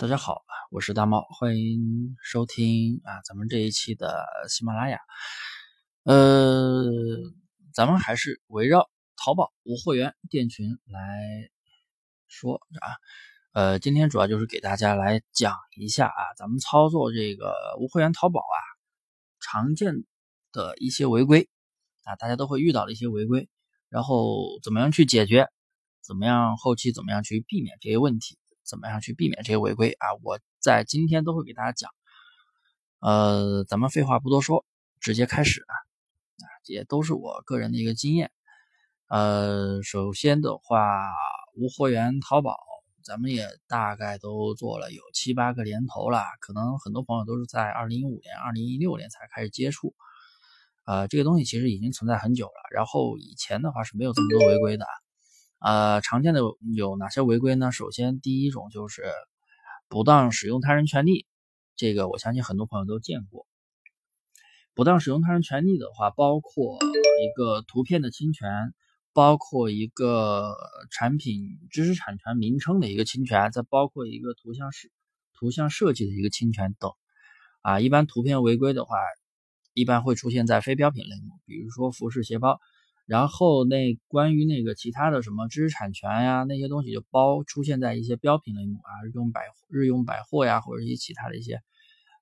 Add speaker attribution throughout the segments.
Speaker 1: 大家好，我是大猫，欢迎收听啊，咱们这一期的喜马拉雅。呃，咱们还是围绕淘宝无货源店群来说啊。呃，今天主要就是给大家来讲一下啊，咱们操作这个无货源淘宝啊，常见的一些违规啊，大家都会遇到的一些违规，然后怎么样去解决，怎么样后期怎么样去避免这些问题。怎么样去避免这些违规啊？我在今天都会给大家讲。呃，咱们废话不多说，直接开始啊！啊，也都是我个人的一个经验。呃，首先的话，无货源淘宝，咱们也大概都做了有七八个年头了，可能很多朋友都是在二零一五年、二零一六年才开始接触。呃，这个东西其实已经存在很久了。然后以前的话是没有这么多违规的。呃，常见的有哪些违规呢？首先，第一种就是不当使用他人权利，这个我相信很多朋友都见过。不当使用他人权利的话，包括一个图片的侵权，包括一个产品知识产权名称的一个侵权，再包括一个图像设图像设计的一个侵权等。啊，一般图片违规的话，一般会出现在非标品类目，比如说服饰、鞋包。然后那关于那个其他的什么知识产权呀那些东西就包出现在一些标品类目啊日用百日用百货呀或者一些其他的一些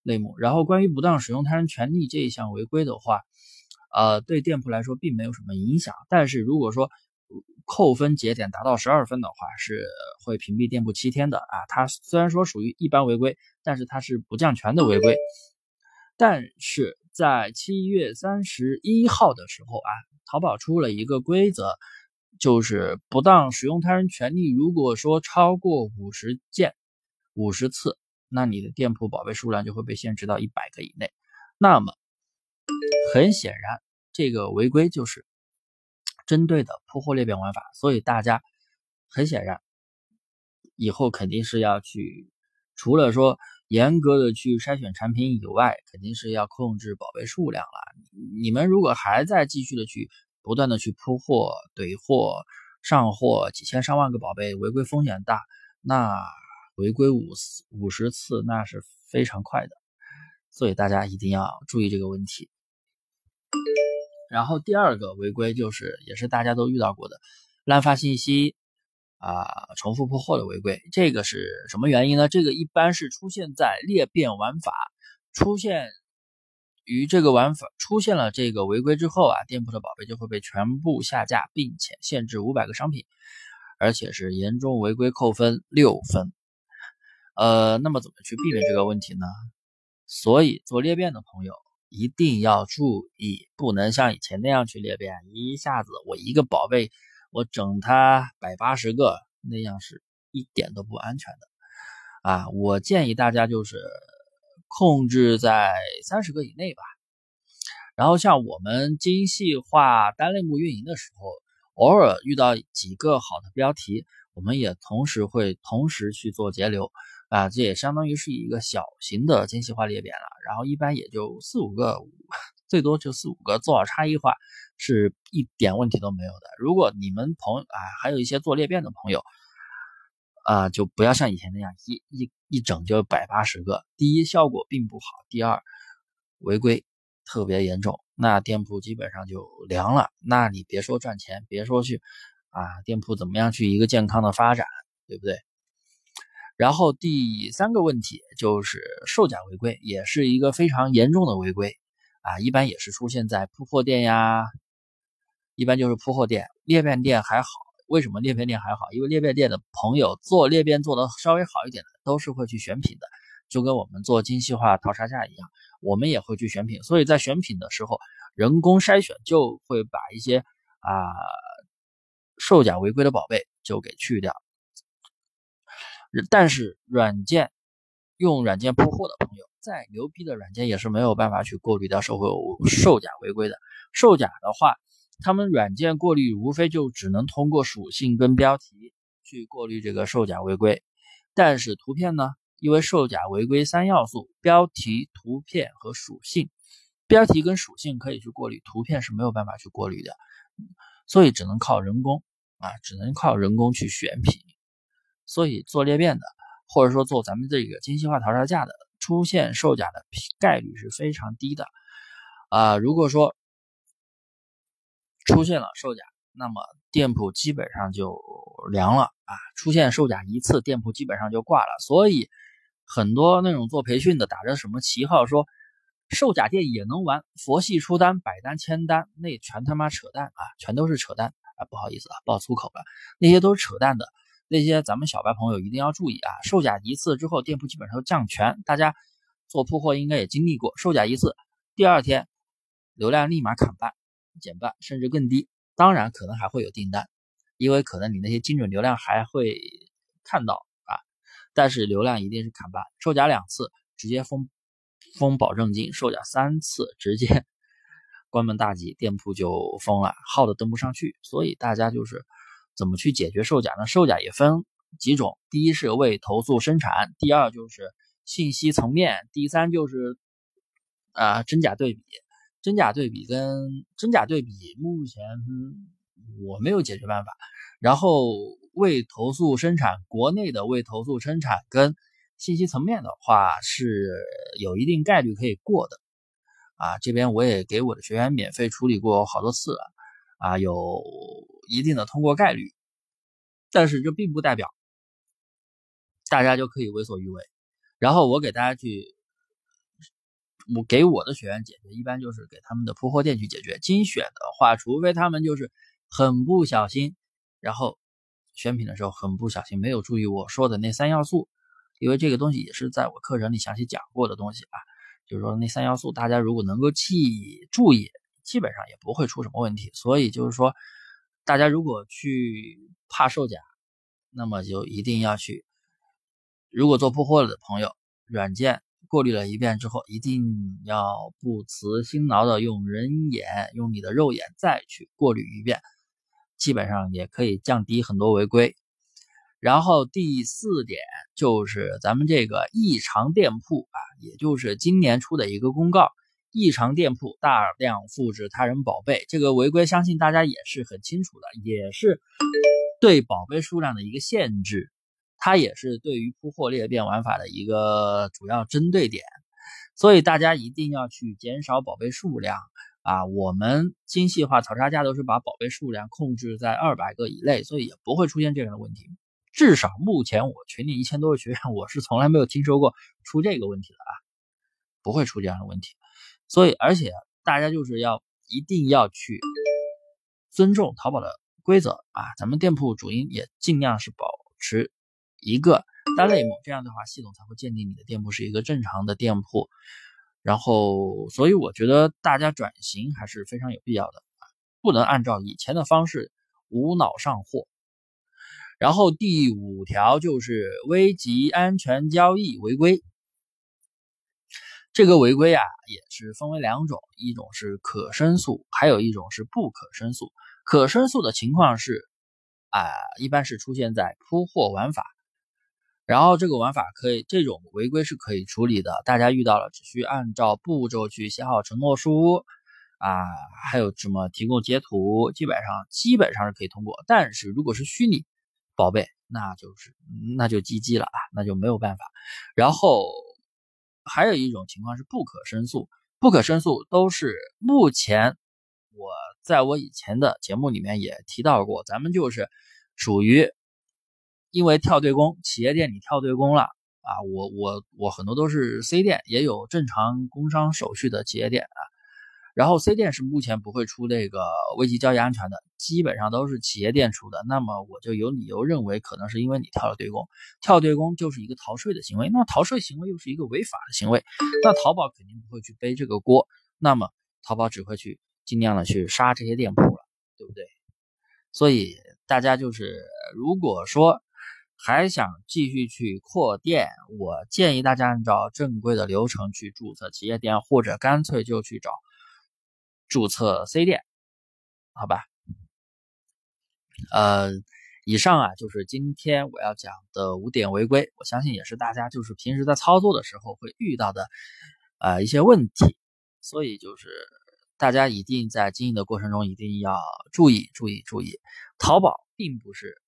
Speaker 1: 类目。然后关于不当使用他人权利这一项违规的话，呃，对店铺来说并没有什么影响。但是如果说扣分节点达到十二分的话，是会屏蔽店铺七天的啊。它虽然说属于一般违规，但是它是不降权的违规。但是在七月三十一号的时候啊。淘宝出了一个规则，就是不当使用他人权利，如果说超过五十件、五十次，那你的店铺宝贝数量就会被限制到一百个以内。那么，很显然，这个违规就是针对的铺货裂变玩法，所以大家很显然以后肯定是要去，除了说严格的去筛选产品以外，肯定是要控制宝贝数量了。你们如果还在继续的去不断的去铺货、怼货、上货，几千上万个宝贝，违规风险大，那违规五五十次那是非常快的，所以大家一定要注意这个问题。然后第二个违规就是，也是大家都遇到过的，滥发信息啊、重复铺货的违规。这个是什么原因呢？这个一般是出现在裂变玩法出现。于这个玩法出现了这个违规之后啊，店铺的宝贝就会被全部下架，并且限制五百个商品，而且是严重违规扣分六分。呃，那么怎么去避免这个问题呢？所以做裂变的朋友一定要注意，不能像以前那样去裂变，一下子我一个宝贝我整它百八十个，那样是一点都不安全的。啊，我建议大家就是。控制在三十个以内吧。然后像我们精细化单类目运营的时候，偶尔遇到几个好的标题，我们也同时会同时去做节流啊，这也相当于是一个小型的精细化裂变了。然后一般也就四五个，最多就四五个，做好差异化是一点问题都没有的。如果你们朋啊，还有一些做裂变的朋友。啊，就不要像以前那样一一一整就百八十个。第一，效果并不好；第二，违规特别严重，那店铺基本上就凉了。那你别说赚钱，别说去啊，店铺怎么样去一个健康的发展，对不对？然后第三个问题就是售假违规，也是一个非常严重的违规啊。一般也是出现在铺货店呀，一般就是铺货店、裂变店还好。为什么裂变店还好？因为裂变店的朋友做裂变做的稍微好一点的，都是会去选品的，就跟我们做精细化淘差价一样，我们也会去选品。所以在选品的时候，人工筛选就会把一些啊售假违规的宝贝就给去掉。但是软件用软件铺货的朋友，再牛逼的软件也是没有办法去过滤掉售后售假违规的。售假的话。他们软件过滤无非就只能通过属性跟标题去过滤这个售假违规，但是图片呢？因为售假违规三要素：标题、图片和属性。标题跟属性可以去过滤，图片是没有办法去过滤的，所以只能靠人工啊，只能靠人工去选品。所以做裂变的或者说做咱们这个精细化淘沙价的，出现售假的概率是非常低的。啊，如果说出现了售假，那么店铺基本上就凉了啊！出现售假一次，店铺基本上就挂了。所以很多那种做培训的打着什么旗号说售假店也能玩，佛系出单、百单、千单，那全他妈扯淡啊！全都是扯淡啊！不好意思啊，爆粗口了，那些都是扯淡的。那些咱们小白朋友一定要注意啊！售假一次之后，店铺基本上降权。大家做铺货应该也经历过，售假一次，第二天流量立马砍半、减半，甚至更低。当然可能还会有订单，因为可能你那些精准流量还会看到啊，但是流量一定是砍半。售假两次直接封封保证金，售假三次直接 关门大吉，店铺就封了，号都登不上去。所以大家就是怎么去解决售假呢？售假也分几种，第一是为投诉生产，第二就是信息层面，第三就是啊真假对比。真假对比跟真假对比，目前我没有解决办法。然后未投诉生产，国内的未投诉生产跟信息层面的话是有一定概率可以过的。啊，这边我也给我的学员免费处理过好多次了，啊，有一定的通过概率。但是这并不代表大家就可以为所欲为。然后我给大家去。我给我的学员解决，一般就是给他们的铺货店去解决。精选的话，除非他们就是很不小心，然后选品的时候很不小心，没有注意我说的那三要素，因为这个东西也是在我课程里详细讲过的东西啊。就是说那三要素，大家如果能够记注意，基本上也不会出什么问题。所以就是说，大家如果去怕售假，那么就一定要去。如果做铺货的朋友，软件。过滤了一遍之后，一定要不辞辛劳的用人眼、用你的肉眼再去过滤一遍，基本上也可以降低很多违规。然后第四点就是咱们这个异常店铺啊，也就是今年出的一个公告，异常店铺大量复制他人宝贝，这个违规相信大家也是很清楚的，也是对宝贝数量的一个限制。它也是对于铺货裂变玩法的一个主要针对点，所以大家一定要去减少宝贝数量啊！我们精细化淘沙价都是把宝贝数量控制在二百个以内，所以也不会出现这样的问题。至少目前我群里一千多个学员，我是从来没有听说过出这个问题的啊，不会出这样的问题。所以，而且大家就是要一定要去尊重淘宝的规则啊！咱们店铺主营也尽量是保持。一个单类目，这样的话系统才会鉴定你的店铺是一个正常的店铺。然后，所以我觉得大家转型还是非常有必要的，不能按照以前的方式无脑上货。然后第五条就是危及安全交易违规，这个违规啊也是分为两种，一种是可申诉，还有一种是不可申诉。可申诉的情况是啊，一般是出现在铺货玩法。然后这个玩法可以，这种违规是可以处理的。大家遇到了，只需按照步骤去写好承诺书啊，还有什么提供截图，基本上基本上是可以通过。但是如果是虚拟宝贝，那就是那就 GG 了啊，那就没有办法。然后还有一种情况是不可申诉，不可申诉都是目前我在我以前的节目里面也提到过，咱们就是属于。因为跳对公，企业店里跳对公了啊！我我我很多都是 C 店，也有正常工商手续的企业店啊。然后 C 店是目前不会出这个危机交易安全的，基本上都是企业店出的。那么我就有理由认为，可能是因为你跳了对公，跳对公就是一个逃税的行为，那么逃税行为又是一个违法的行为，那淘宝肯定不会去背这个锅，那么淘宝只会去尽量的去杀这些店铺了，对不对？所以大家就是如果说。还想继续去扩店，我建议大家按照正规的流程去注册企业店，或者干脆就去找注册 C 店，好吧？呃，以上啊就是今天我要讲的五点违规，我相信也是大家就是平时在操作的时候会遇到的呃一些问题，所以就是大家一定在经营的过程中一定要注意注意注意，淘宝并不是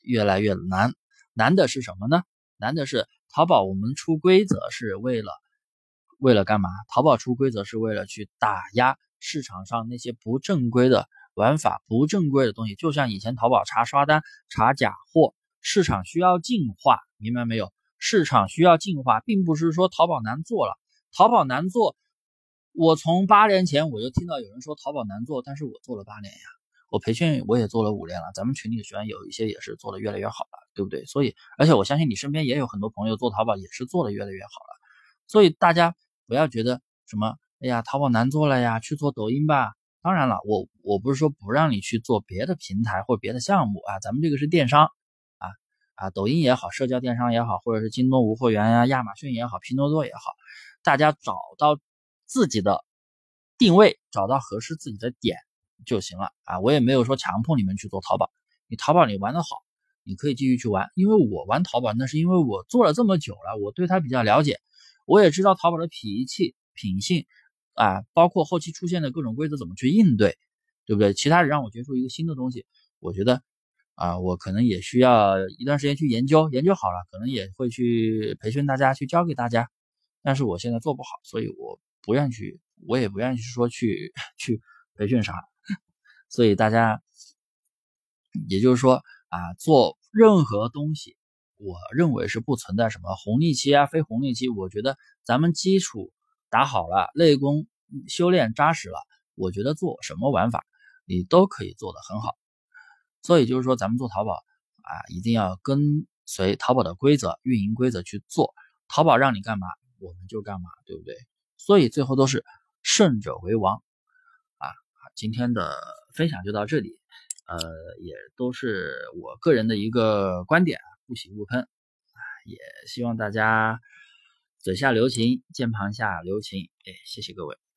Speaker 1: 越来越难。难的是什么呢？难的是淘宝我们出规则是为了为了干嘛？淘宝出规则是为了去打压市场上那些不正规的玩法、不正规的东西。就像以前淘宝查刷单、查假货，市场需要净化，明白没有？市场需要净化，并不是说淘宝难做了。淘宝难做，我从八年前我就听到有人说淘宝难做，但是我做了八年呀。我培训我也做了五年了，咱们群里的学员有一些也是做的越来越好了，对不对？所以，而且我相信你身边也有很多朋友做淘宝也是做的越来越好了。所以大家不要觉得什么，哎呀，淘宝难做了呀，去做抖音吧。当然了，我我不是说不让你去做别的平台或别的项目啊，咱们这个是电商啊啊，抖音也好，社交电商也好，或者是京东无货源呀、亚马逊也好、拼多多也好，大家找到自己的定位，找到合适自己的点。就行了啊！我也没有说强迫你们去做淘宝，你淘宝你玩的好，你可以继续去玩。因为我玩淘宝，那是因为我做了这么久了，我对它比较了解，我也知道淘宝的脾气、品性啊，包括后期出现的各种规则怎么去应对，对不对？其他人让我接触一个新的东西，我觉得啊，我可能也需要一段时间去研究，研究好了，可能也会去培训大家，去教给大家。但是我现在做不好，所以我不愿去，我也不愿意说去 去培训啥。所以大家，也就是说啊，做任何东西，我认为是不存在什么红利期啊、非红利期。我觉得咱们基础打好了，内功修炼扎实了，我觉得做什么玩法你都可以做得很好。所以就是说，咱们做淘宝啊，一定要跟随淘宝的规则、运营规则去做。淘宝让你干嘛，我们就干嘛，对不对？所以最后都是胜者为王啊！今天的。分享就到这里，呃，也都是我个人的一个观点，不喜勿喷啊，也希望大家嘴下留情，键盘下留情，哎，谢谢各位。